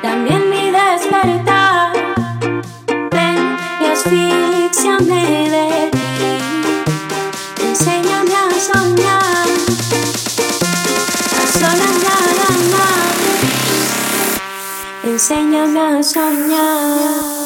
también mi despertar. Ven y asfixiame de ti. Enséñame a soñar. A solas nada más. Enséñame a soñar.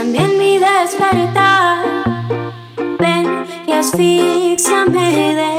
también mi despertar. Ven y asfixiame de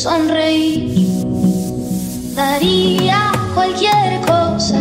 sonreír. Daría cualquier cosa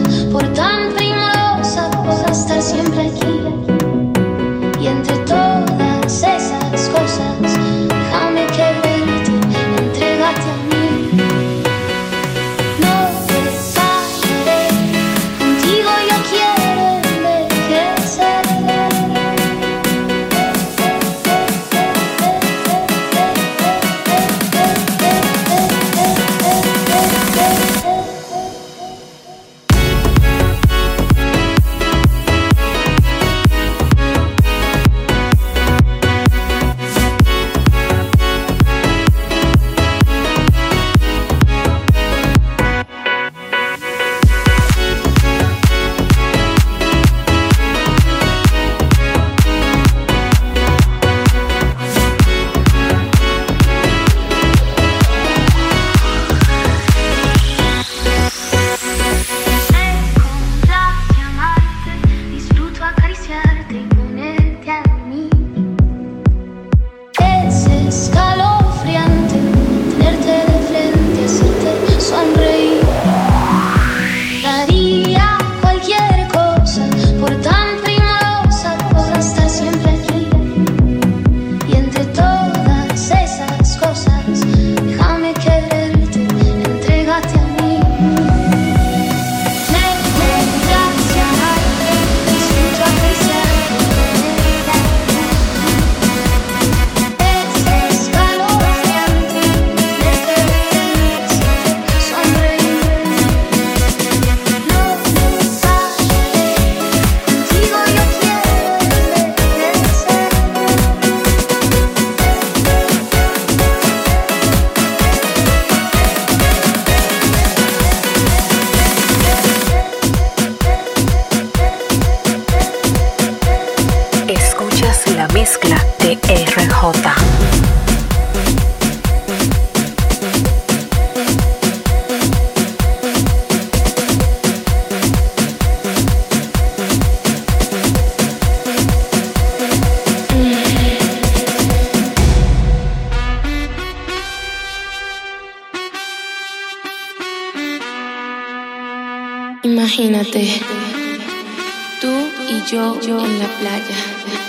RJ. Imagínate, tú y yo, yo en la playa.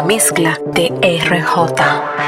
La mezcla de RJ.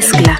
mezcla.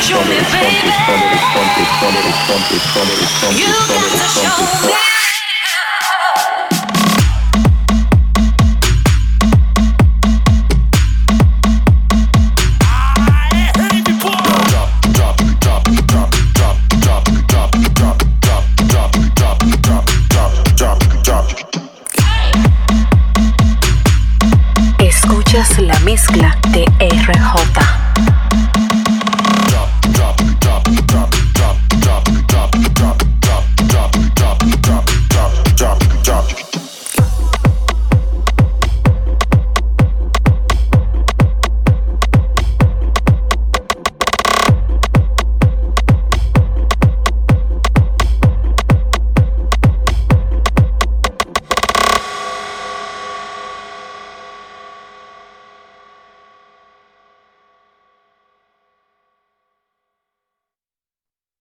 Show me, baby. You got to show me.